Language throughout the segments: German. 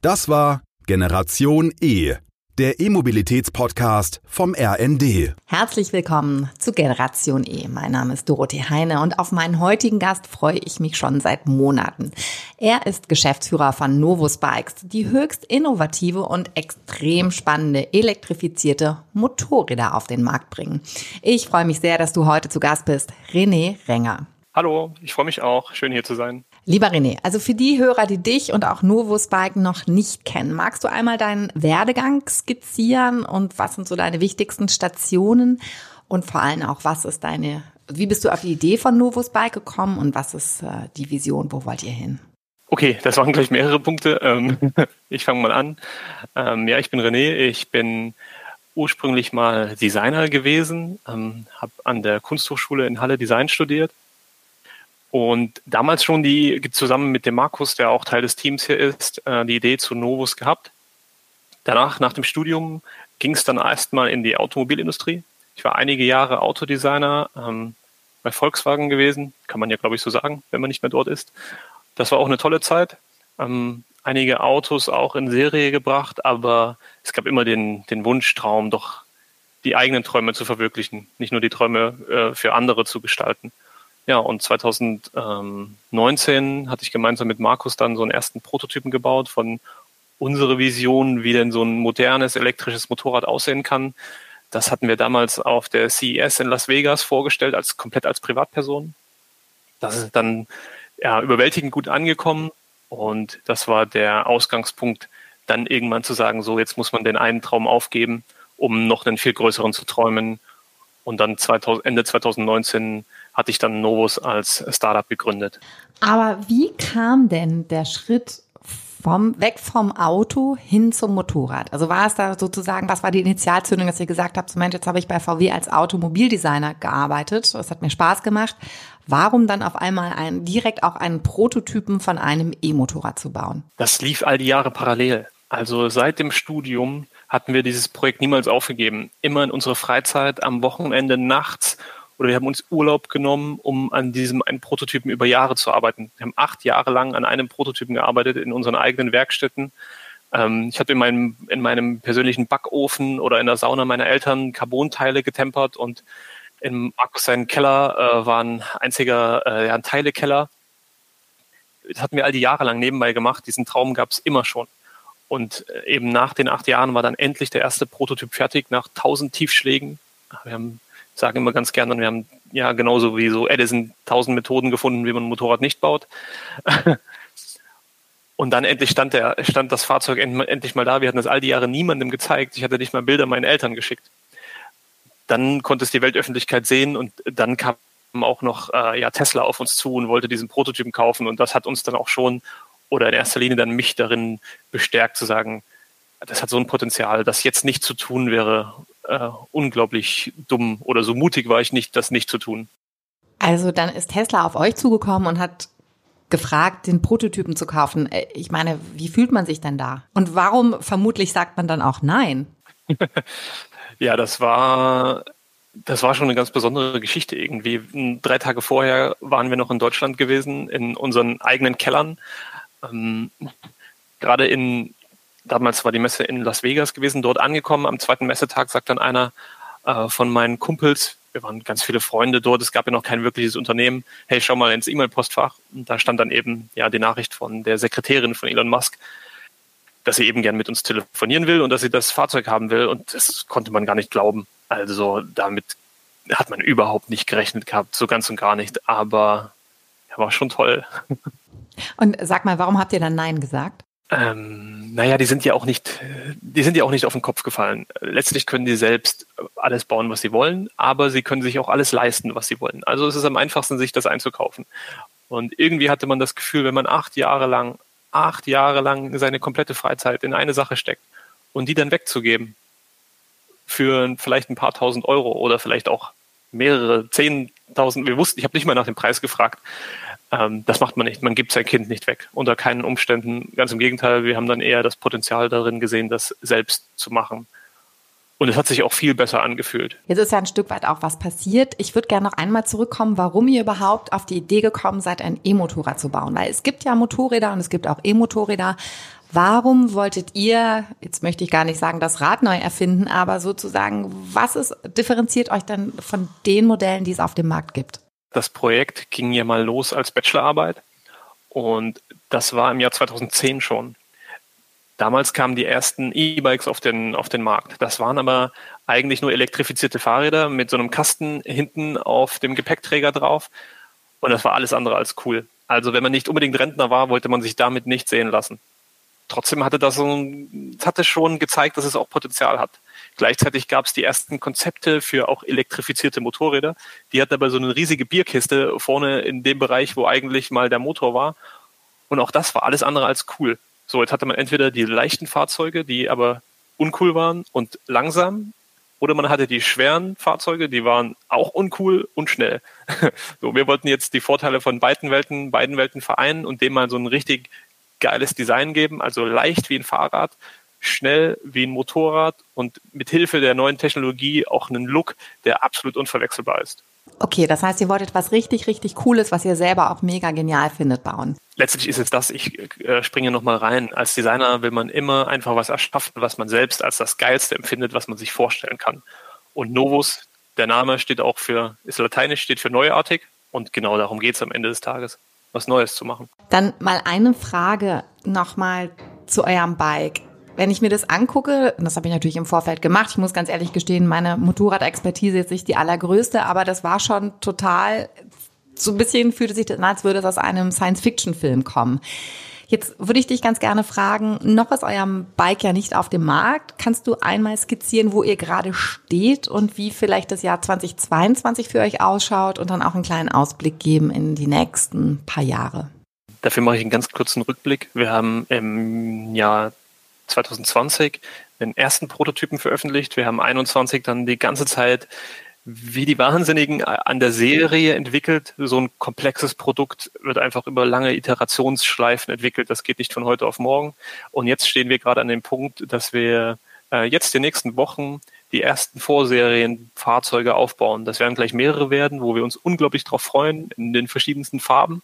Das war Generation E, der E-Mobilitäts-Podcast vom RND. Herzlich willkommen zu Generation E. Mein Name ist Dorothee Heine und auf meinen heutigen Gast freue ich mich schon seit Monaten. Er ist Geschäftsführer von Novus Bikes, die höchst innovative und extrem spannende elektrifizierte Motorräder auf den Markt bringen. Ich freue mich sehr, dass du heute zu Gast bist, René Renger. Hallo, ich freue mich auch. Schön hier zu sein. Lieber René, also für die Hörer, die dich und auch Novus Bike noch nicht kennen, magst du einmal deinen Werdegang skizzieren und was sind so deine wichtigsten Stationen und vor allem auch, was ist deine, wie bist du auf die Idee von Novus Bike gekommen und was ist äh, die Vision, wo wollt ihr hin? Okay, das waren gleich mehrere Punkte. Ähm, ich fange mal an. Ähm, ja, ich bin René, ich bin ursprünglich mal Designer gewesen, ähm, habe an der Kunsthochschule in Halle Design studiert und damals schon die, zusammen mit dem Markus, der auch Teil des Teams hier ist, äh, die Idee zu Novus gehabt. Danach, nach dem Studium, ging es dann erstmal in die Automobilindustrie. Ich war einige Jahre Autodesigner ähm, bei Volkswagen gewesen, kann man ja, glaube ich, so sagen, wenn man nicht mehr dort ist. Das war auch eine tolle Zeit. Ähm, einige Autos auch in Serie gebracht, aber es gab immer den, den Wunschtraum, doch die eigenen Träume zu verwirklichen, nicht nur die Träume äh, für andere zu gestalten. Ja, und 2019 hatte ich gemeinsam mit Markus dann so einen ersten Prototypen gebaut von unserer Vision, wie denn so ein modernes elektrisches Motorrad aussehen kann. Das hatten wir damals auf der CES in Las Vegas vorgestellt, als komplett als Privatperson. Das ist dann ja, überwältigend gut angekommen und das war der Ausgangspunkt, dann irgendwann zu sagen, so jetzt muss man den einen Traum aufgeben, um noch einen viel größeren zu träumen. Und dann 2000, Ende 2019 hatte ich dann Novus als Startup gegründet. Aber wie kam denn der Schritt vom, weg vom Auto hin zum Motorrad? Also war es da sozusagen, was war die Initialzündung, dass ihr gesagt habt, Mensch, jetzt habe ich bei VW als Automobildesigner gearbeitet, das hat mir Spaß gemacht. Warum dann auf einmal ein, direkt auch einen Prototypen von einem E-Motorrad zu bauen? Das lief all die Jahre parallel. Also seit dem Studium hatten wir dieses Projekt niemals aufgegeben. Immer in unserer Freizeit, am Wochenende, nachts oder wir haben uns Urlaub genommen, um an diesem einen Prototypen über Jahre zu arbeiten. Wir haben acht Jahre lang an einem Prototypen gearbeitet in unseren eigenen Werkstätten. Ähm, ich hatte in meinem, in meinem persönlichen Backofen oder in der Sauna meiner Eltern Carbonteile getempert und in Markus seinen Keller äh, war ein einziger äh, ein Teilekeller. Das hatten wir all die Jahre lang nebenbei gemacht. Diesen Traum gab es immer schon. Und äh, eben nach den acht Jahren war dann endlich der erste Prototyp fertig, nach tausend Tiefschlägen. Wir haben sage immer ganz gerne, wir haben ja genauso wie so Edison tausend Methoden gefunden, wie man ein Motorrad nicht baut. Und dann endlich stand, der, stand das Fahrzeug endlich mal da. Wir hatten das all die Jahre niemandem gezeigt. Ich hatte nicht mal Bilder meinen Eltern geschickt. Dann konnte es die Weltöffentlichkeit sehen und dann kam auch noch äh, ja, Tesla auf uns zu und wollte diesen Prototypen kaufen. Und das hat uns dann auch schon, oder in erster Linie dann mich darin bestärkt zu sagen, das hat so ein Potenzial, das jetzt nicht zu tun wäre äh, unglaublich dumm oder so mutig war ich nicht, das nicht zu tun. Also dann ist Tesla auf euch zugekommen und hat gefragt, den Prototypen zu kaufen. Äh, ich meine, wie fühlt man sich denn da? Und warum vermutlich sagt man dann auch nein? ja, das war das war schon eine ganz besondere Geschichte irgendwie. Drei Tage vorher waren wir noch in Deutschland gewesen, in unseren eigenen Kellern. Ähm, gerade in damals war die Messe in Las Vegas gewesen, dort angekommen. Am zweiten Messetag sagt dann einer äh, von meinen Kumpels, wir waren ganz viele Freunde dort, es gab ja noch kein wirkliches Unternehmen, hey, schau mal ins E-Mail-Postfach. Und da stand dann eben ja die Nachricht von der Sekretärin von Elon Musk, dass sie eben gern mit uns telefonieren will und dass sie das Fahrzeug haben will. Und das konnte man gar nicht glauben. Also damit hat man überhaupt nicht gerechnet gehabt, so ganz und gar nicht. Aber ja, war schon toll. Und sag mal, warum habt ihr dann Nein gesagt? Ähm, naja, die sind ja auch nicht, die sind ja auch nicht auf den Kopf gefallen. Letztlich können die selbst alles bauen, was sie wollen, aber sie können sich auch alles leisten, was sie wollen. Also es ist am einfachsten, sich das einzukaufen. Und irgendwie hatte man das Gefühl, wenn man acht Jahre lang, acht Jahre lang seine komplette Freizeit in eine Sache steckt und die dann wegzugeben für vielleicht ein paar tausend Euro oder vielleicht auch mehrere zehntausend, wir wussten, ich habe nicht mal nach dem Preis gefragt, ähm, das macht man nicht. Man gibt sein Kind nicht weg. Unter keinen Umständen. Ganz im Gegenteil, wir haben dann eher das Potenzial darin gesehen, das selbst zu machen. Und es hat sich auch viel besser angefühlt. Jetzt ist ja ein Stück weit auch was passiert. Ich würde gerne noch einmal zurückkommen, warum ihr überhaupt auf die Idee gekommen seid, ein E-Motorrad zu bauen. Weil es gibt ja Motorräder und es gibt auch E-Motorräder. Warum wolltet ihr, jetzt möchte ich gar nicht sagen, das Rad neu erfinden, aber sozusagen, was ist, differenziert euch dann von den Modellen, die es auf dem Markt gibt? Das Projekt ging ja mal los als Bachelorarbeit und das war im Jahr 2010 schon. Damals kamen die ersten E-Bikes auf den, auf den Markt. Das waren aber eigentlich nur elektrifizierte Fahrräder mit so einem Kasten hinten auf dem Gepäckträger drauf. Und das war alles andere als cool. Also wenn man nicht unbedingt Rentner war, wollte man sich damit nicht sehen lassen. Trotzdem hatte das so, hatte schon gezeigt, dass es auch Potenzial hat. Gleichzeitig gab es die ersten Konzepte für auch elektrifizierte Motorräder. Die hatten aber so eine riesige Bierkiste vorne in dem Bereich, wo eigentlich mal der Motor war. Und auch das war alles andere als cool. So, jetzt hatte man entweder die leichten Fahrzeuge, die aber uncool waren und langsam, oder man hatte die schweren Fahrzeuge, die waren auch uncool und schnell. so, wir wollten jetzt die Vorteile von beiden Welten, beiden Welten vereinen und dem mal so ein richtig geiles Design geben, also leicht wie ein Fahrrad, schnell wie ein Motorrad und mit Hilfe der neuen Technologie auch einen Look, der absolut unverwechselbar ist. Okay, das heißt, ihr wolltet was richtig, richtig Cooles, was ihr selber auch mega genial findet, bauen. Letztlich ist es das, ich äh, springe nochmal rein. Als Designer will man immer einfach was erschaffen, was man selbst als das Geilste empfindet, was man sich vorstellen kann. Und Novus, der Name steht auch für, ist lateinisch, steht für neuartig und genau darum geht es am Ende des Tages, was Neues zu machen. Dann mal eine Frage nochmal zu eurem Bike wenn ich mir das angucke, und das habe ich natürlich im Vorfeld gemacht, ich muss ganz ehrlich gestehen, meine Motorradexpertise ist nicht die allergrößte, aber das war schon total, so ein bisschen fühlte sich das an, als würde es aus einem Science-Fiction-Film kommen. Jetzt würde ich dich ganz gerne fragen, noch ist eurem Bike ja nicht auf dem Markt. Kannst du einmal skizzieren, wo ihr gerade steht und wie vielleicht das Jahr 2022 für euch ausschaut und dann auch einen kleinen Ausblick geben in die nächsten paar Jahre? Dafür mache ich einen ganz kurzen Rückblick. Wir haben im Jahr 2020 den ersten Prototypen veröffentlicht. Wir haben 21 dann die ganze Zeit wie die Wahnsinnigen an der Serie entwickelt. So ein komplexes Produkt wird einfach über lange Iterationsschleifen entwickelt. Das geht nicht von heute auf morgen. Und jetzt stehen wir gerade an dem Punkt, dass wir äh, jetzt die nächsten Wochen die ersten Vorserienfahrzeuge aufbauen. Das werden gleich mehrere werden, wo wir uns unglaublich darauf freuen, in den verschiedensten Farben.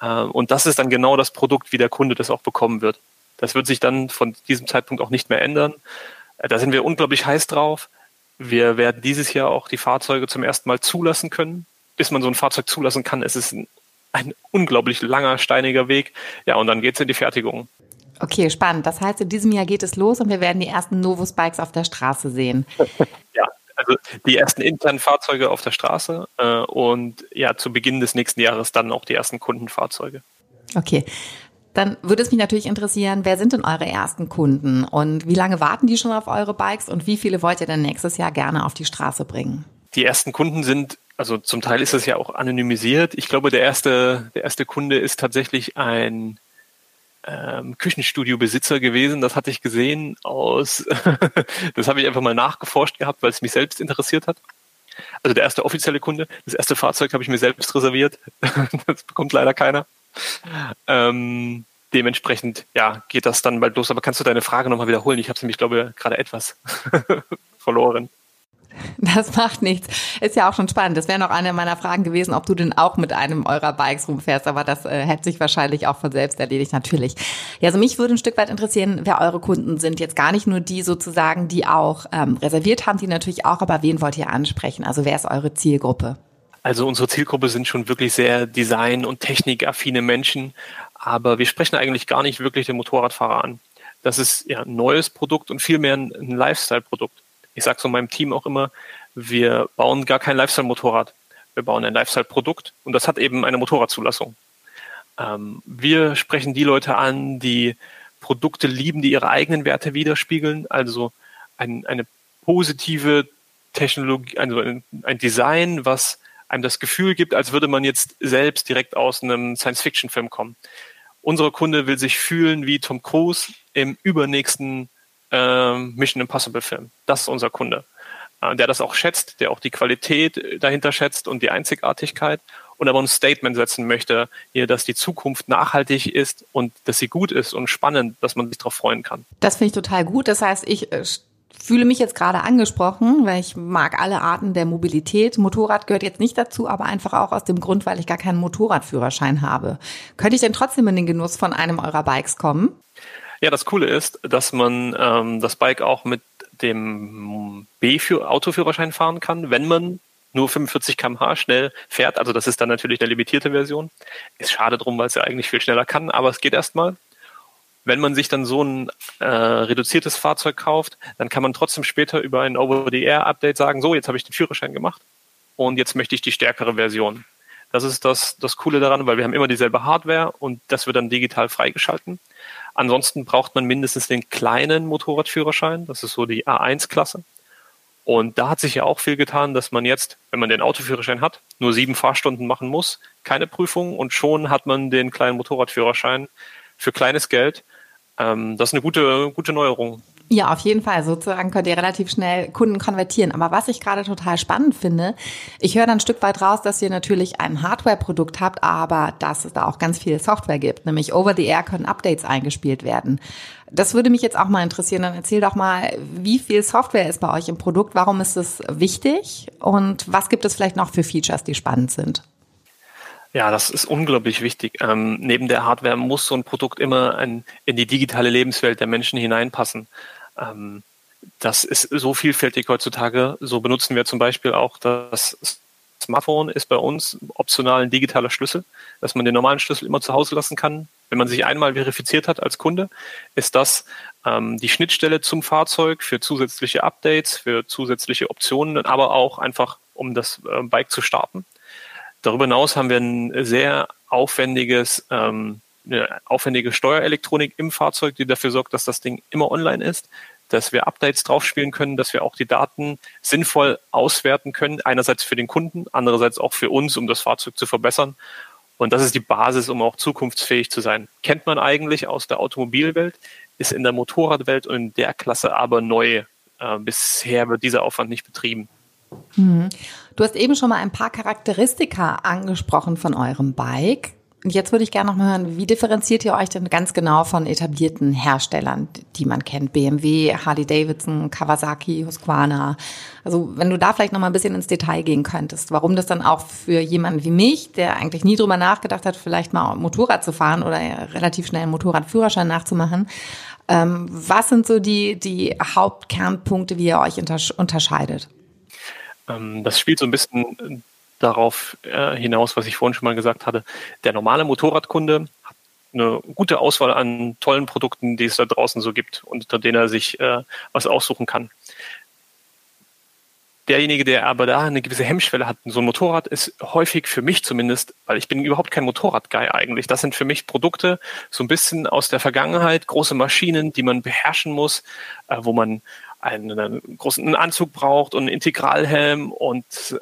Äh, und das ist dann genau das Produkt, wie der Kunde das auch bekommen wird. Das wird sich dann von diesem Zeitpunkt auch nicht mehr ändern. Äh, da sind wir unglaublich heiß drauf. Wir werden dieses Jahr auch die Fahrzeuge zum ersten Mal zulassen können. Bis man so ein Fahrzeug zulassen kann, es ist ein, ein unglaublich langer, steiniger Weg. Ja, und dann geht es in die Fertigung. Okay, spannend. Das heißt, in diesem Jahr geht es los und wir werden die ersten Novus Bikes auf der Straße sehen. ja, also die ersten internen Fahrzeuge auf der Straße äh, und ja, zu Beginn des nächsten Jahres dann auch die ersten Kundenfahrzeuge. Okay. Dann würde es mich natürlich interessieren, wer sind denn eure ersten Kunden und wie lange warten die schon auf eure Bikes und wie viele wollt ihr denn nächstes Jahr gerne auf die Straße bringen? Die ersten Kunden sind, also zum Teil ist es ja auch anonymisiert. Ich glaube, der erste, der erste Kunde ist tatsächlich ein ähm, Küchenstudio-Besitzer gewesen. Das hatte ich gesehen aus, das habe ich einfach mal nachgeforscht gehabt, weil es mich selbst interessiert hat. Also der erste offizielle Kunde, das erste Fahrzeug habe ich mir selbst reserviert. das bekommt leider keiner. Ähm, dementsprechend, ja, geht das dann bald los. Aber kannst du deine Frage nochmal wiederholen? Ich habe nämlich, glaube ich, gerade etwas verloren. Das macht nichts. Ist ja auch schon spannend. Das wäre noch eine meiner Fragen gewesen, ob du denn auch mit einem eurer Bikes rumfährst, aber das äh, hätte sich wahrscheinlich auch von selbst erledigt, natürlich. Ja, also mich würde ein Stück weit interessieren, wer eure Kunden sind. Jetzt gar nicht nur die sozusagen, die auch ähm, reserviert haben, die natürlich auch, aber wen wollt ihr ansprechen? Also wer ist eure Zielgruppe? Also unsere Zielgruppe sind schon wirklich sehr design- und technikaffine Menschen, aber wir sprechen eigentlich gar nicht wirklich den Motorradfahrer an. Das ist ja ein neues Produkt und vielmehr ein, Lifestyle-Produkt. Ich sage so meinem Team auch immer, wir bauen gar kein Lifestyle-Motorrad. Wir bauen ein Lifestyle-Produkt und das hat eben eine Motorradzulassung. Ähm, wir sprechen die Leute an, die Produkte lieben, die ihre eigenen Werte widerspiegeln, also ein, eine positive Technologie, also ein, ein Design, was einem das Gefühl gibt, als würde man jetzt selbst direkt aus einem Science-Fiction-Film kommen. Unser Kunde will sich fühlen wie Tom Cruise im übernächsten äh, Mission Impossible-Film. Das ist unser Kunde, äh, der das auch schätzt, der auch die Qualität dahinter schätzt und die Einzigartigkeit und aber ein Statement setzen möchte, hier, dass die Zukunft nachhaltig ist und dass sie gut ist und spannend, dass man sich darauf freuen kann. Das finde ich total gut. Das heißt, ich äh, fühle mich jetzt gerade angesprochen, weil ich mag alle Arten der Mobilität. Motorrad gehört jetzt nicht dazu, aber einfach auch aus dem Grund, weil ich gar keinen Motorradführerschein habe. Könnte ich denn trotzdem in den Genuss von einem eurer Bikes kommen? Ja, das Coole ist, dass man ähm, das Bike auch mit dem B-Autoführerschein fahren kann, wenn man nur 45 km/h schnell fährt. Also das ist dann natürlich eine limitierte Version. Ist schade drum, weil es ja eigentlich viel schneller kann, aber es geht erstmal. Wenn man sich dann so ein äh, reduziertes Fahrzeug kauft, dann kann man trotzdem später über ein Over-the-Air-Update sagen, so, jetzt habe ich den Führerschein gemacht und jetzt möchte ich die stärkere Version. Das ist das, das Coole daran, weil wir haben immer dieselbe Hardware und das wird dann digital freigeschalten. Ansonsten braucht man mindestens den kleinen Motorradführerschein. Das ist so die A1-Klasse. Und da hat sich ja auch viel getan, dass man jetzt, wenn man den Autoführerschein hat, nur sieben Fahrstunden machen muss, keine Prüfung und schon hat man den kleinen Motorradführerschein für kleines Geld. Ähm, das ist eine gute, gute Neuerung. Ja, auf jeden Fall. Sozusagen könnt ihr relativ schnell Kunden konvertieren. Aber was ich gerade total spannend finde, ich höre dann ein Stück weit raus, dass ihr natürlich ein Hardware-Produkt habt, aber dass es da auch ganz viel Software gibt. Nämlich over the air können Updates eingespielt werden. Das würde mich jetzt auch mal interessieren. Dann erzähl doch mal, wie viel Software ist bei euch im Produkt? Warum ist es wichtig? Und was gibt es vielleicht noch für Features, die spannend sind? Ja, das ist unglaublich wichtig. Ähm, neben der Hardware muss so ein Produkt immer ein, in die digitale Lebenswelt der Menschen hineinpassen. Ähm, das ist so vielfältig heutzutage. So benutzen wir zum Beispiel auch das Smartphone ist bei uns optional ein digitaler Schlüssel, dass man den normalen Schlüssel immer zu Hause lassen kann. Wenn man sich einmal verifiziert hat als Kunde, ist das ähm, die Schnittstelle zum Fahrzeug für zusätzliche Updates, für zusätzliche Optionen, aber auch einfach, um das äh, Bike zu starten. Darüber hinaus haben wir ein sehr aufwendiges, ähm, eine aufwendige Steuerelektronik im Fahrzeug, die dafür sorgt, dass das Ding immer online ist, dass wir Updates draufspielen können, dass wir auch die Daten sinnvoll auswerten können, einerseits für den Kunden, andererseits auch für uns, um das Fahrzeug zu verbessern. Und das ist die Basis, um auch zukunftsfähig zu sein. Kennt man eigentlich aus der Automobilwelt, ist in der Motorradwelt und in der Klasse aber neu. Äh, bisher wird dieser Aufwand nicht betrieben. Mhm. Du hast eben schon mal ein paar Charakteristika angesprochen von eurem Bike. Und jetzt würde ich gerne noch mal hören, wie differenziert ihr euch denn ganz genau von etablierten Herstellern, die man kennt? BMW, Harley Davidson, Kawasaki, Husqvarna. Also wenn du da vielleicht noch mal ein bisschen ins Detail gehen könntest, warum das dann auch für jemanden wie mich, der eigentlich nie drüber nachgedacht hat, vielleicht mal Motorrad zu fahren oder relativ schnell einen Motorradführerschein nachzumachen, ähm, was sind so die, die Hauptkernpunkte, wie ihr euch unterscheidet? Ähm, das spielt so ein bisschen darauf äh, hinaus, was ich vorhin schon mal gesagt hatte. Der normale Motorradkunde hat eine gute Auswahl an tollen Produkten, die es da draußen so gibt, unter denen er sich äh, was aussuchen kann. Derjenige, der aber da eine gewisse Hemmschwelle hat, so ein Motorrad ist häufig für mich zumindest, weil ich bin überhaupt kein Motorradguy eigentlich. Das sind für mich Produkte so ein bisschen aus der Vergangenheit, große Maschinen, die man beherrschen muss, äh, wo man einen, großen Anzug braucht und einen Integralhelm und äh,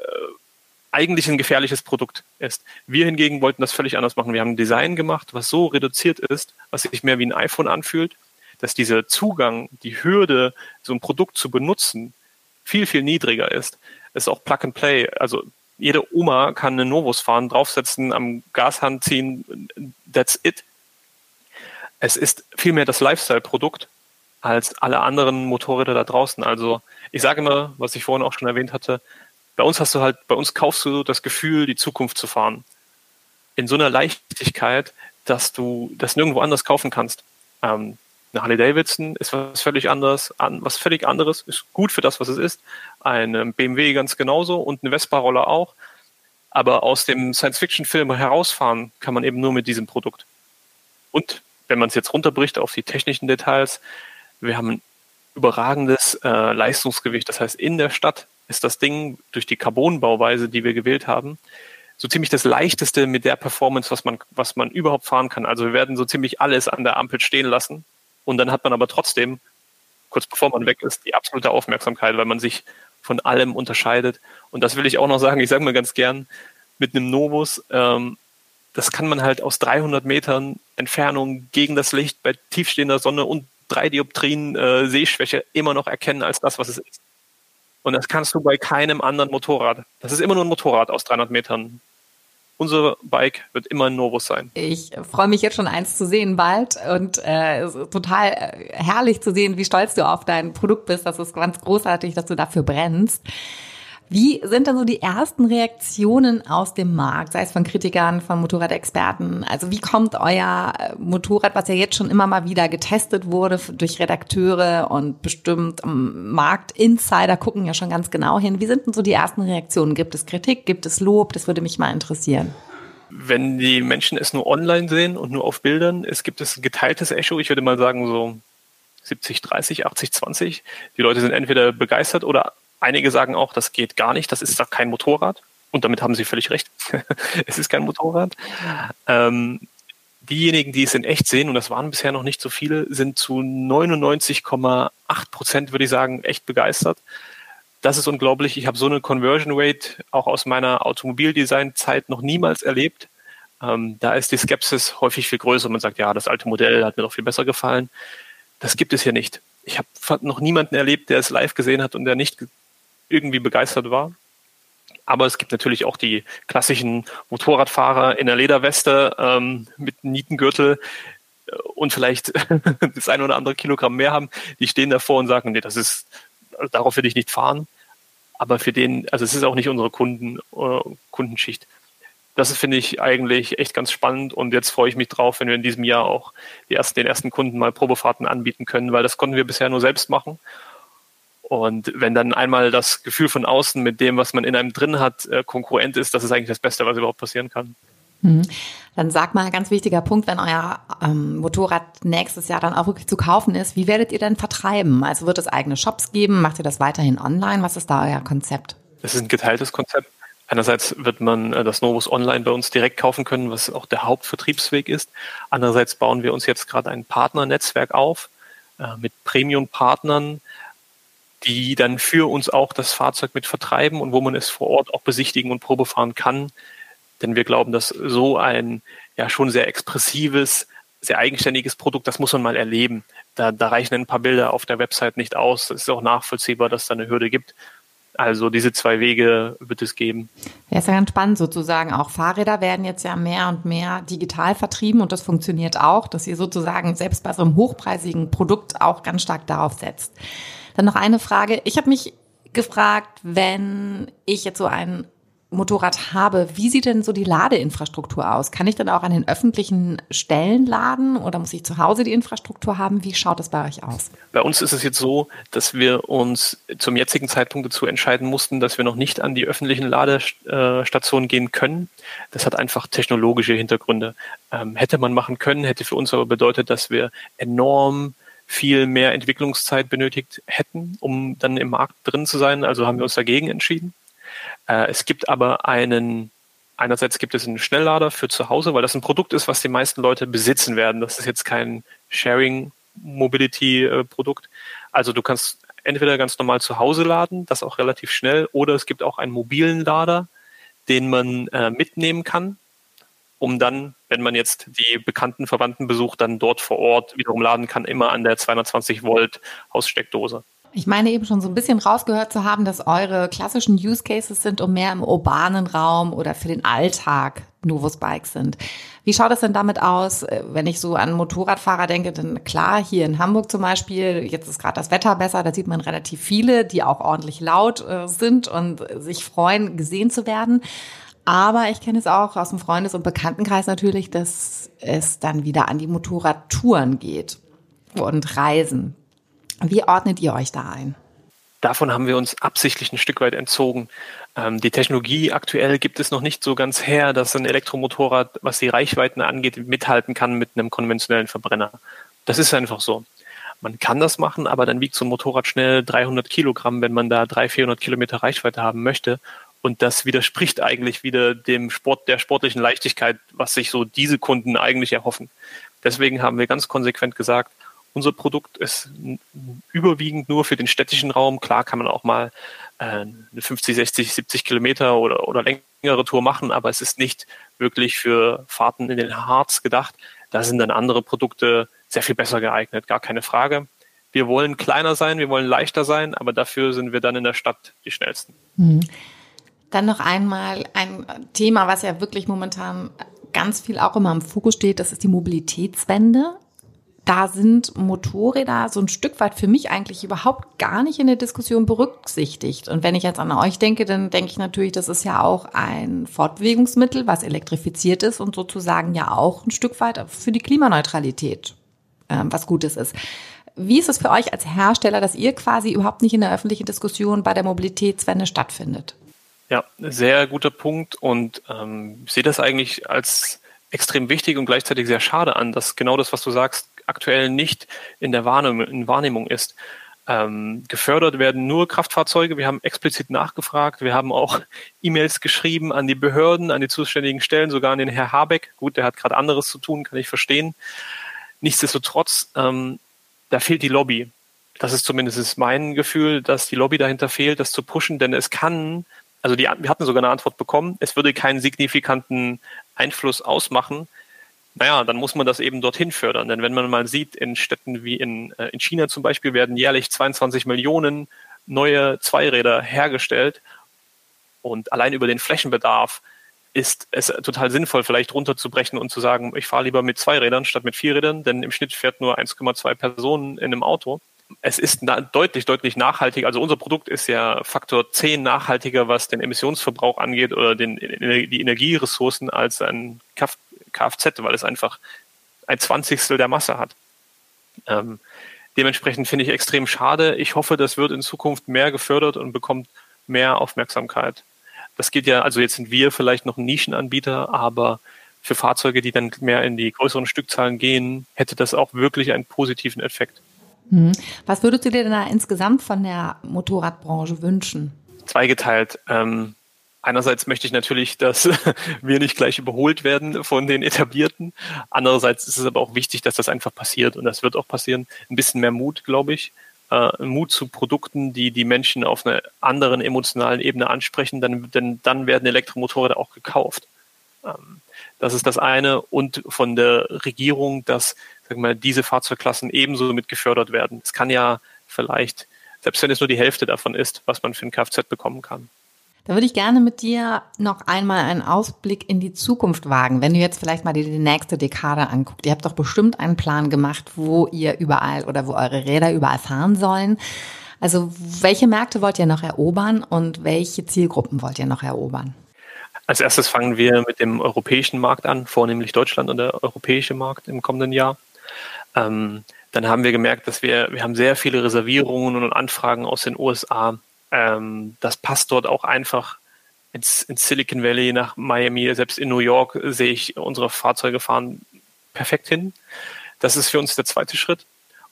eigentlich ein gefährliches Produkt ist. Wir hingegen wollten das völlig anders machen. Wir haben ein Design gemacht, was so reduziert ist, was sich mehr wie ein iPhone anfühlt, dass dieser Zugang, die Hürde, so ein Produkt zu benutzen, viel, viel niedriger ist. Es ist auch Plug and Play. Also jede Oma kann eine Novus fahren, draufsetzen, am Gashand ziehen, that's it. Es ist vielmehr das Lifestyle-Produkt als alle anderen Motorräder da draußen. Also ich sage immer, was ich vorhin auch schon erwähnt hatte, bei uns hast du halt, bei uns kaufst du das Gefühl, die Zukunft zu fahren. In so einer Leichtigkeit, dass du das nirgendwo anders kaufen kannst. Ähm, eine Harley Davidson ist was völlig anderes, an, was völlig anderes, ist gut für das, was es ist. Ein BMW ganz genauso und eine Vespa-Roller auch. Aber aus dem Science-Fiction-Film herausfahren kann man eben nur mit diesem Produkt. Und wenn man es jetzt runterbricht auf die technischen Details, wir haben ein überragendes äh, Leistungsgewicht. Das heißt, in der Stadt ist das Ding durch die Carbonbauweise, die wir gewählt haben, so ziemlich das leichteste mit der Performance, was man, was man überhaupt fahren kann. Also wir werden so ziemlich alles an der Ampel stehen lassen und dann hat man aber trotzdem, kurz bevor man weg ist, die absolute Aufmerksamkeit, weil man sich von allem unterscheidet. Und das will ich auch noch sagen, ich sage mir ganz gern, mit einem Novus, ähm, das kann man halt aus 300 Metern Entfernung gegen das Licht bei tiefstehender Sonne und drei Dioptrien äh, Sehschwäche immer noch erkennen als das, was es ist. Und das kannst du bei keinem anderen Motorrad. Das ist immer nur ein Motorrad aus 300 Metern. Unser Bike wird immer ein Novus sein. Ich freue mich jetzt schon eins zu sehen bald und äh, total äh, herrlich zu sehen, wie stolz du auf dein Produkt bist. Das ist ganz großartig, dass du dafür brennst. Wie sind dann so die ersten Reaktionen aus dem Markt, sei es von Kritikern, von Motorradexperten? Also wie kommt euer Motorrad, was ja jetzt schon immer mal wieder getestet wurde durch Redakteure und bestimmt Marktinsider gucken ja schon ganz genau hin. Wie sind denn so die ersten Reaktionen? Gibt es Kritik? Gibt es Lob? Das würde mich mal interessieren. Wenn die Menschen es nur online sehen und nur auf Bildern, es gibt es geteiltes Echo. Ich würde mal sagen so 70, 30, 80, 20. Die Leute sind entweder begeistert oder Einige sagen auch, das geht gar nicht, das ist doch kein Motorrad. Und damit haben sie völlig recht. es ist kein Motorrad. Ähm, diejenigen, die es in echt sehen, und das waren bisher noch nicht so viele, sind zu 99,8 Prozent, würde ich sagen, echt begeistert. Das ist unglaublich. Ich habe so eine Conversion Rate auch aus meiner Automobildesign-Zeit noch niemals erlebt. Ähm, da ist die Skepsis häufig viel größer. Man sagt, ja, das alte Modell hat mir doch viel besser gefallen. Das gibt es hier nicht. Ich habe noch niemanden erlebt, der es live gesehen hat und der nicht irgendwie begeistert war. Aber es gibt natürlich auch die klassischen Motorradfahrer in der Lederweste ähm, mit Nietengürtel äh, und vielleicht das ein oder andere Kilogramm mehr haben. Die stehen davor und sagen, nee, das ist, darauf will ich nicht fahren. Aber für den, also es ist auch nicht unsere Kunden, äh, Kundenschicht. Das finde ich eigentlich echt ganz spannend und jetzt freue ich mich drauf, wenn wir in diesem Jahr auch ersten, den ersten Kunden mal Probefahrten anbieten können, weil das konnten wir bisher nur selbst machen. Und wenn dann einmal das Gefühl von außen mit dem, was man in einem drin hat, äh, konkurrent ist, das ist eigentlich das Beste, was überhaupt passieren kann. Mhm. Dann sag mal, ganz wichtiger Punkt, wenn euer ähm, Motorrad nächstes Jahr dann auch wirklich zu kaufen ist, wie werdet ihr denn vertreiben? Also wird es eigene Shops geben? Macht ihr das weiterhin online? Was ist da euer Konzept? Das ist ein geteiltes Konzept. Einerseits wird man äh, das Novus online bei uns direkt kaufen können, was auch der Hauptvertriebsweg ist. Andererseits bauen wir uns jetzt gerade ein Partnernetzwerk auf äh, mit Premium-Partnern, die dann für uns auch das Fahrzeug mit vertreiben und wo man es vor Ort auch besichtigen und Probefahren kann. Denn wir glauben, dass so ein ja schon sehr expressives, sehr eigenständiges Produkt, das muss man mal erleben. Da, da reichen ein paar Bilder auf der Website nicht aus. Es ist auch nachvollziehbar, dass da eine Hürde gibt. Also diese zwei Wege wird es geben. Ja, ist ja ganz spannend sozusagen. Auch Fahrräder werden jetzt ja mehr und mehr digital vertrieben und das funktioniert auch, dass ihr sozusagen selbst bei so einem hochpreisigen Produkt auch ganz stark darauf setzt. Dann noch eine Frage. Ich habe mich gefragt, wenn ich jetzt so ein Motorrad habe, wie sieht denn so die Ladeinfrastruktur aus? Kann ich dann auch an den öffentlichen Stellen laden oder muss ich zu Hause die Infrastruktur haben? Wie schaut das bei euch aus? Bei uns ist es jetzt so, dass wir uns zum jetzigen Zeitpunkt dazu entscheiden mussten, dass wir noch nicht an die öffentlichen Ladestationen gehen können. Das hat einfach technologische Hintergründe. Ähm, hätte man machen können, hätte für uns aber bedeutet, dass wir enorm viel mehr Entwicklungszeit benötigt hätten, um dann im Markt drin zu sein. Also haben wir uns dagegen entschieden. Äh, es gibt aber einen, einerseits gibt es einen Schnelllader für zu Hause, weil das ein Produkt ist, was die meisten Leute besitzen werden. Das ist jetzt kein Sharing Mobility äh, Produkt. Also du kannst entweder ganz normal zu Hause laden, das auch relativ schnell, oder es gibt auch einen mobilen Lader, den man äh, mitnehmen kann um dann, wenn man jetzt die bekannten Verwandten besucht, dann dort vor Ort wiederum laden kann, immer an der 220 Volt Haussteckdose. Ich meine eben schon so ein bisschen rausgehört zu haben, dass eure klassischen Use Cases sind, um mehr im urbanen Raum oder für den Alltag Novus Bikes sind. Wie schaut es denn damit aus, wenn ich so an Motorradfahrer denke? Denn klar, hier in Hamburg zum Beispiel, jetzt ist gerade das Wetter besser, da sieht man relativ viele, die auch ordentlich laut äh, sind und sich freuen, gesehen zu werden. Aber ich kenne es auch aus dem Freundes- und Bekanntenkreis natürlich, dass es dann wieder an die Motorradtouren geht und Reisen. Wie ordnet ihr euch da ein? Davon haben wir uns absichtlich ein Stück weit entzogen. Ähm, die Technologie aktuell gibt es noch nicht so ganz her, dass ein Elektromotorrad, was die Reichweiten angeht, mithalten kann mit einem konventionellen Verbrenner. Das ist einfach so. Man kann das machen, aber dann wiegt so ein Motorrad schnell 300 Kilogramm, wenn man da 300, 400 Kilometer Reichweite haben möchte. Und das widerspricht eigentlich wieder dem Sport, der sportlichen Leichtigkeit, was sich so diese Kunden eigentlich erhoffen. Deswegen haben wir ganz konsequent gesagt, unser Produkt ist überwiegend nur für den städtischen Raum. Klar kann man auch mal äh, eine 50, 60, 70 Kilometer oder, oder längere Tour machen, aber es ist nicht wirklich für Fahrten in den Harz gedacht. Da sind dann andere Produkte sehr viel besser geeignet, gar keine Frage. Wir wollen kleiner sein, wir wollen leichter sein, aber dafür sind wir dann in der Stadt die schnellsten. Mhm. Dann noch einmal ein Thema, was ja wirklich momentan ganz viel auch immer im Fokus steht, das ist die Mobilitätswende. da sind Motorräder so ein Stück weit für mich eigentlich überhaupt gar nicht in der Diskussion berücksichtigt. Und wenn ich jetzt an euch denke, dann denke ich natürlich, das ist ja auch ein Fortbewegungsmittel, was elektrifiziert ist und sozusagen ja auch ein Stück weit für die Klimaneutralität ähm, was Gutes ist. Wie ist es für euch als Hersteller, dass ihr quasi überhaupt nicht in der öffentlichen Diskussion bei der Mobilitätswende stattfindet? Ja, sehr guter Punkt und ähm, ich sehe das eigentlich als extrem wichtig und gleichzeitig sehr schade an, dass genau das, was du sagst, aktuell nicht in der Wahrnehmung, in Wahrnehmung ist. Ähm, gefördert werden nur Kraftfahrzeuge. Wir haben explizit nachgefragt. Wir haben auch E-Mails geschrieben an die Behörden, an die zuständigen Stellen, sogar an den Herr Habeck. Gut, der hat gerade anderes zu tun, kann ich verstehen. Nichtsdestotrotz, ähm, da fehlt die Lobby. Das ist zumindest mein Gefühl, dass die Lobby dahinter fehlt, das zu pushen, denn es kann, also die, wir hatten sogar eine Antwort bekommen, es würde keinen signifikanten Einfluss ausmachen. Naja, dann muss man das eben dorthin fördern. Denn wenn man mal sieht, in Städten wie in, äh, in China zum Beispiel werden jährlich 22 Millionen neue Zweiräder hergestellt und allein über den Flächenbedarf ist es total sinnvoll, vielleicht runterzubrechen und zu sagen, ich fahre lieber mit zwei Rädern statt mit vier Rädern, denn im Schnitt fährt nur 1,2 Personen in einem Auto. Es ist deutlich, deutlich nachhaltiger. Also unser Produkt ist ja Faktor 10 nachhaltiger, was den Emissionsverbrauch angeht oder den, die Energieressourcen als ein Kfz, weil es einfach ein Zwanzigstel der Masse hat. Ähm, dementsprechend finde ich extrem schade. Ich hoffe, das wird in Zukunft mehr gefördert und bekommt mehr Aufmerksamkeit. Das geht ja, also jetzt sind wir vielleicht noch ein Nischenanbieter, aber für Fahrzeuge, die dann mehr in die größeren Stückzahlen gehen, hätte das auch wirklich einen positiven Effekt. Mhm. Was würdest du dir denn da insgesamt von der Motorradbranche wünschen? Zweigeteilt. Ähm, einerseits möchte ich natürlich, dass wir nicht gleich überholt werden von den etablierten. Andererseits ist es aber auch wichtig, dass das einfach passiert und das wird auch passieren. Ein bisschen mehr Mut, glaube ich äh, Mut zu Produkten, die die Menschen auf einer anderen emotionalen Ebene ansprechen, dann, denn dann werden Elektromotorräder auch gekauft. Ähm, das ist das eine und von der Regierung, dass sag mal, diese Fahrzeugklassen ebenso mit gefördert werden. Es kann ja vielleicht, selbst wenn es nur die Hälfte davon ist, was man für ein Kfz bekommen kann. Da würde ich gerne mit dir noch einmal einen Ausblick in die Zukunft wagen. Wenn du jetzt vielleicht mal die, die nächste Dekade anguckt. Ihr habt doch bestimmt einen Plan gemacht, wo ihr überall oder wo eure Räder überall fahren sollen. Also welche Märkte wollt ihr noch erobern und welche Zielgruppen wollt ihr noch erobern? Als erstes fangen wir mit dem europäischen Markt an, vornehmlich Deutschland und der europäische Markt im kommenden Jahr. Ähm, dann haben wir gemerkt, dass wir, wir haben sehr viele Reservierungen und Anfragen aus den USA ähm, das passt dort auch einfach ins, ins Silicon Valley, nach Miami, selbst in New York sehe ich unsere Fahrzeuge fahren perfekt hin. Das ist für uns der zweite Schritt.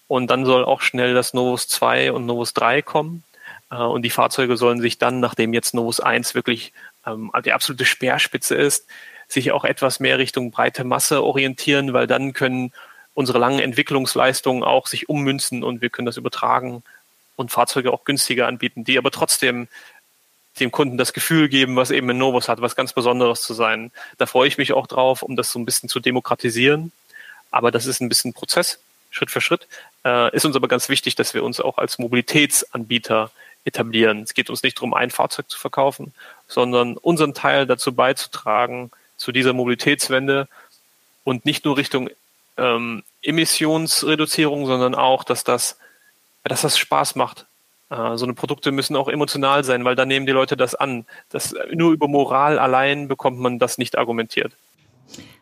Und dann soll auch schnell das Novus 2 und Novus 3 kommen. Äh, und die Fahrzeuge sollen sich dann, nachdem jetzt Novus 1 wirklich ähm, die absolute Speerspitze ist, sich auch etwas mehr Richtung breite Masse orientieren, weil dann können unsere langen Entwicklungsleistungen auch sich ummünzen und wir können das übertragen und Fahrzeuge auch günstiger anbieten, die aber trotzdem dem Kunden das Gefühl geben, was eben ein Novus hat, was ganz Besonderes zu sein. Da freue ich mich auch drauf, um das so ein bisschen zu demokratisieren. Aber das ist ein bisschen Prozess, Schritt für Schritt. Äh, ist uns aber ganz wichtig, dass wir uns auch als Mobilitätsanbieter etablieren. Es geht uns nicht darum, ein Fahrzeug zu verkaufen, sondern unseren Teil dazu beizutragen, zu dieser Mobilitätswende und nicht nur Richtung ähm, Emissionsreduzierung, sondern auch, dass das dass das Spaß macht. Äh, so eine Produkte müssen auch emotional sein, weil dann nehmen die Leute das an. Das, nur über Moral allein bekommt man das nicht argumentiert.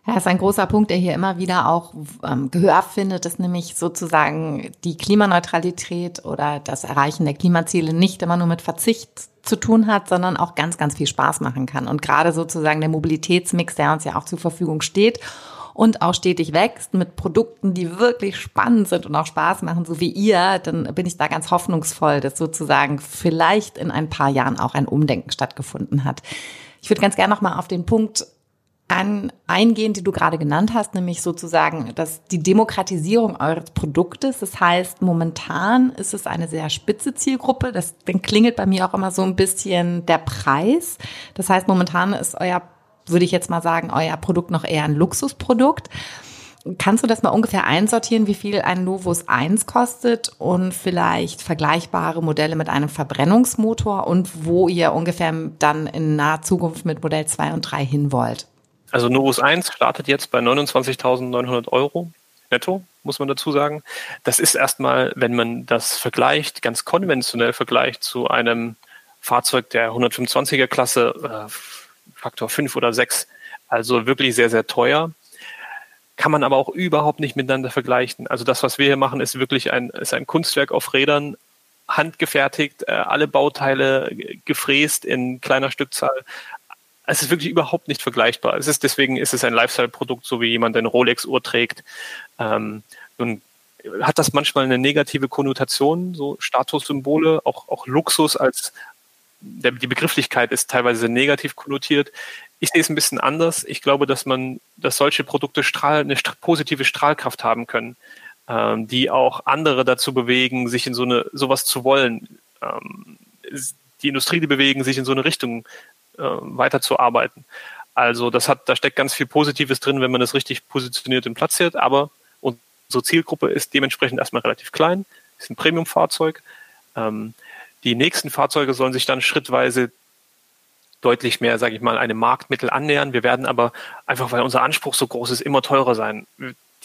Ja, das ist ein großer Punkt, der hier immer wieder auch ähm, Gehör findet, dass nämlich sozusagen die Klimaneutralität oder das Erreichen der Klimaziele nicht immer nur mit Verzicht zu tun hat, sondern auch ganz, ganz viel Spaß machen kann. Und gerade sozusagen der Mobilitätsmix, der uns ja auch zur Verfügung steht und auch stetig wächst mit Produkten, die wirklich spannend sind und auch Spaß machen, so wie ihr, dann bin ich da ganz hoffnungsvoll, dass sozusagen vielleicht in ein paar Jahren auch ein Umdenken stattgefunden hat. Ich würde ganz gerne noch mal auf den Punkt an, eingehen, die du gerade genannt hast, nämlich sozusagen dass die Demokratisierung eures Produktes. Das heißt, momentan ist es eine sehr spitze Zielgruppe. Das dann klingelt bei mir auch immer so ein bisschen der Preis. Das heißt, momentan ist euer würde ich jetzt mal sagen, euer Produkt noch eher ein Luxusprodukt. Kannst du das mal ungefähr einsortieren, wie viel ein Novus 1 kostet und vielleicht vergleichbare Modelle mit einem Verbrennungsmotor und wo ihr ungefähr dann in naher Zukunft mit Modell 2 und 3 hin wollt? Also Novus 1 startet jetzt bei 29.900 Euro netto muss man dazu sagen. Das ist erstmal, wenn man das vergleicht, ganz konventionell vergleicht zu einem Fahrzeug der 125er Klasse, äh, Faktor 5 oder 6, also wirklich sehr, sehr teuer. Kann man aber auch überhaupt nicht miteinander vergleichen. Also das, was wir hier machen, ist wirklich ein, ist ein Kunstwerk auf Rädern, handgefertigt, äh, alle Bauteile gefräst in kleiner Stückzahl. Es ist wirklich überhaupt nicht vergleichbar. Es ist deswegen ist es ein Lifestyle-Produkt, so wie jemand eine Rolex-Uhr trägt. Ähm, nun hat das manchmal eine negative Konnotation, so Statussymbole, auch, auch Luxus als der, die Begrifflichkeit ist teilweise negativ konnotiert. Ich sehe es ein bisschen anders. Ich glaube, dass man, dass solche Produkte strahl, eine positive Strahlkraft haben können ähm, die auch andere dazu bewegen, sich in so eine sowas zu wollen. Ähm, die Industrie, die bewegen, sich in so eine Richtung äh, weiterzuarbeiten. Also das hat, da steckt ganz viel Positives drin, wenn man das richtig positioniert und platziert, aber unsere Zielgruppe ist dementsprechend erstmal relativ klein, ist ein Premium-Fahrzeug. Ähm, die nächsten Fahrzeuge sollen sich dann schrittweise deutlich mehr, sage ich mal, einem Marktmittel annähern. Wir werden aber einfach, weil unser Anspruch so groß ist, immer teurer sein.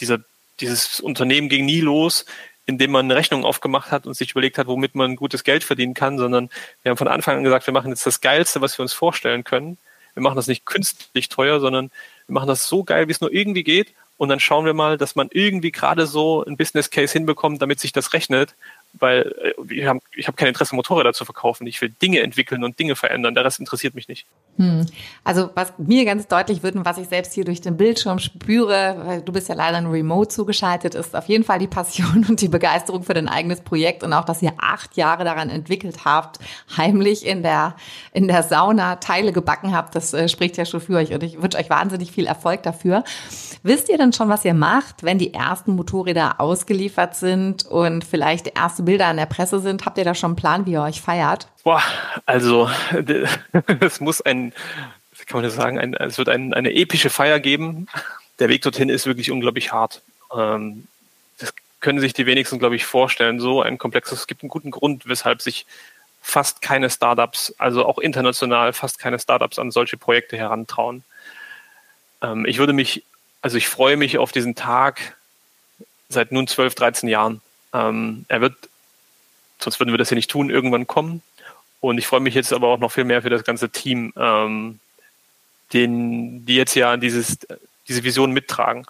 Dieser dieses Unternehmen ging nie los, indem man eine Rechnung aufgemacht hat und sich überlegt hat, womit man gutes Geld verdienen kann, sondern wir haben von Anfang an gesagt, wir machen jetzt das Geilste, was wir uns vorstellen können. Wir machen das nicht künstlich teuer, sondern wir machen das so geil, wie es nur irgendwie geht. Und dann schauen wir mal, dass man irgendwie gerade so ein Business Case hinbekommt, damit sich das rechnet weil äh, ich habe kein Interesse, Motorräder zu verkaufen. Ich will Dinge entwickeln und Dinge verändern. Der Rest interessiert mich nicht. Hm. Also was mir ganz deutlich wird und was ich selbst hier durch den Bildschirm spüre, weil du bist ja leider nur remote zugeschaltet, ist auf jeden Fall die Passion und die Begeisterung für dein eigenes Projekt und auch, dass ihr acht Jahre daran entwickelt habt, heimlich in der, in der Sauna Teile gebacken habt. Das äh, spricht ja schon für euch und ich wünsche euch wahnsinnig viel Erfolg dafür. Wisst ihr denn schon, was ihr macht, wenn die ersten Motorräder ausgeliefert sind und vielleicht erste Bilder in der Presse sind. Habt ihr da schon einen Plan, wie ihr euch feiert? Boah, also es muss ein, kann man das sagen, ein, es wird ein, eine epische Feier geben. Der Weg dorthin ist wirklich unglaublich hart. Ähm, das können sich die wenigsten, glaube ich, vorstellen. So ein komplexes, es gibt einen guten Grund, weshalb sich fast keine Startups, also auch international fast keine Startups an solche Projekte herantrauen. Ähm, ich würde mich, also ich freue mich auf diesen Tag seit nun 12, 13 Jahren. Ähm, er wird sonst würden wir das ja nicht tun, irgendwann kommen. Und ich freue mich jetzt aber auch noch viel mehr für das ganze Team, ähm, den, die jetzt ja dieses, diese Vision mittragen.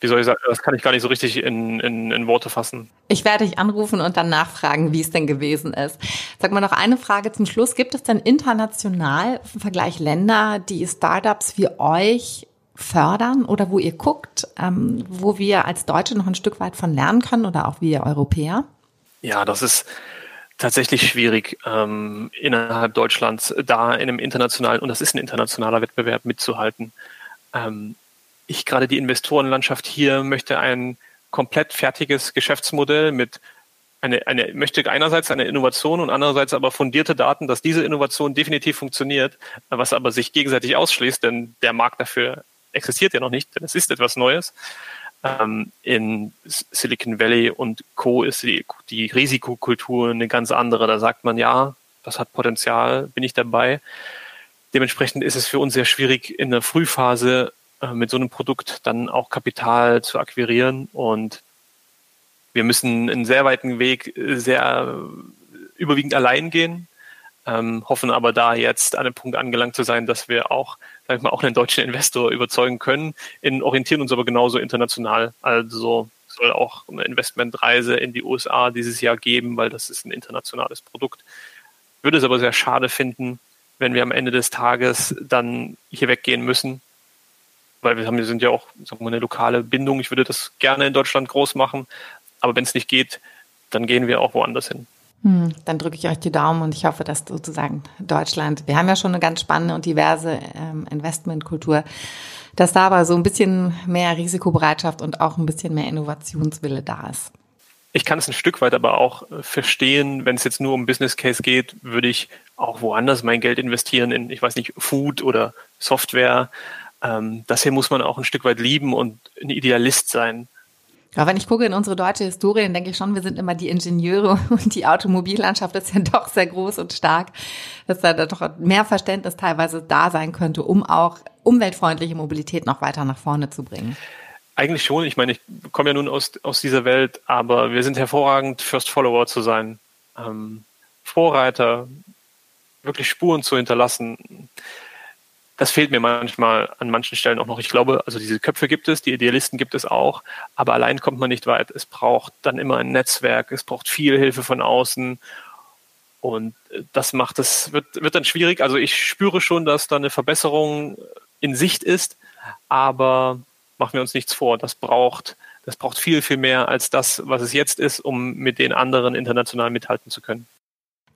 Wie soll ich sagen, das kann ich gar nicht so richtig in, in, in Worte fassen. Ich werde dich anrufen und dann nachfragen, wie es denn gewesen ist. Sag mal noch eine Frage zum Schluss. Gibt es denn international im Vergleich Länder, die Startups wie euch fördern oder wo ihr guckt, ähm, wo wir als Deutsche noch ein Stück weit von lernen können oder auch wir Europäer? Ja, das ist tatsächlich schwierig, ähm, innerhalb Deutschlands da in einem internationalen, und das ist ein internationaler Wettbewerb, mitzuhalten. Ähm, ich gerade die Investorenlandschaft hier möchte ein komplett fertiges Geschäftsmodell mit eine, eine, möchte einerseits eine Innovation und andererseits aber fundierte Daten, dass diese Innovation definitiv funktioniert, was aber sich gegenseitig ausschließt, denn der Markt dafür existiert ja noch nicht, denn es ist etwas Neues. Ähm, in Silicon Valley und Co. ist die, die Risikokultur eine ganz andere. Da sagt man, ja, das hat Potenzial, bin ich dabei. Dementsprechend ist es für uns sehr schwierig, in der Frühphase äh, mit so einem Produkt dann auch Kapital zu akquirieren und wir müssen einen sehr weiten Weg sehr überwiegend allein gehen ähm, hoffen aber da jetzt an dem Punkt angelangt zu sein, dass wir auch, sag ich mal, auch einen deutschen Investor überzeugen können, in, orientieren uns aber genauso international. Also soll auch eine Investmentreise in die USA dieses Jahr geben, weil das ist ein internationales Produkt. Würde es aber sehr schade finden, wenn wir am Ende des Tages dann hier weggehen müssen, weil wir haben, wir sind ja auch sagen wir, eine lokale Bindung. Ich würde das gerne in Deutschland groß machen, aber wenn es nicht geht, dann gehen wir auch woanders hin. Hm, dann drücke ich euch die Daumen und ich hoffe, dass sozusagen Deutschland, wir haben ja schon eine ganz spannende und diverse ähm, Investmentkultur, dass da aber so ein bisschen mehr Risikobereitschaft und auch ein bisschen mehr Innovationswille da ist. Ich kann es ein Stück weit aber auch äh, verstehen, wenn es jetzt nur um Business Case geht, würde ich auch woanders mein Geld investieren in, ich weiß nicht, Food oder Software. Ähm, das hier muss man auch ein Stück weit lieben und ein Idealist sein. Ja, wenn ich gucke in unsere deutsche Historie, dann denke ich schon, wir sind immer die Ingenieure und die Automobillandschaft ist ja doch sehr groß und stark, dass da doch mehr Verständnis teilweise da sein könnte, um auch umweltfreundliche Mobilität noch weiter nach vorne zu bringen. Eigentlich schon. Ich meine, ich komme ja nun aus, aus dieser Welt, aber wir sind hervorragend, First Follower zu sein. Ähm, Vorreiter, wirklich Spuren zu hinterlassen. Das fehlt mir manchmal an manchen Stellen auch noch. Ich glaube, also diese Köpfe gibt es, die Idealisten gibt es auch, aber allein kommt man nicht weit. Es braucht dann immer ein Netzwerk, es braucht viel Hilfe von außen und äh, das macht es, wird, wird dann schwierig. Also ich spüre schon, dass da eine Verbesserung in Sicht ist, aber machen wir uns nichts vor. Das braucht, das braucht viel, viel mehr als das, was es jetzt ist, um mit den anderen international mithalten zu können.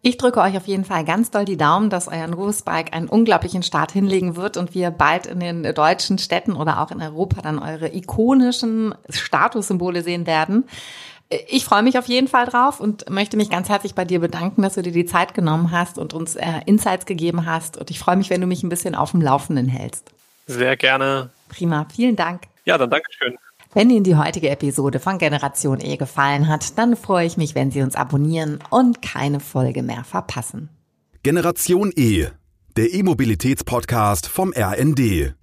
Ich drücke euch auf jeden Fall ganz doll die Daumen, dass euer Bike einen unglaublichen Start hinlegen wird und wir bald in den deutschen Städten oder auch in Europa dann eure ikonischen Statussymbole sehen werden. Ich freue mich auf jeden Fall drauf und möchte mich ganz herzlich bei dir bedanken, dass du dir die Zeit genommen hast und uns äh, Insights gegeben hast. Und ich freue mich, wenn du mich ein bisschen auf dem Laufenden hältst. Sehr gerne. Prima, vielen Dank. Ja, dann Dankeschön. Wenn Ihnen die heutige Episode von Generation E gefallen hat, dann freue ich mich, wenn Sie uns abonnieren und keine Folge mehr verpassen. Generation E, der E-Mobilitäts-Podcast vom RND.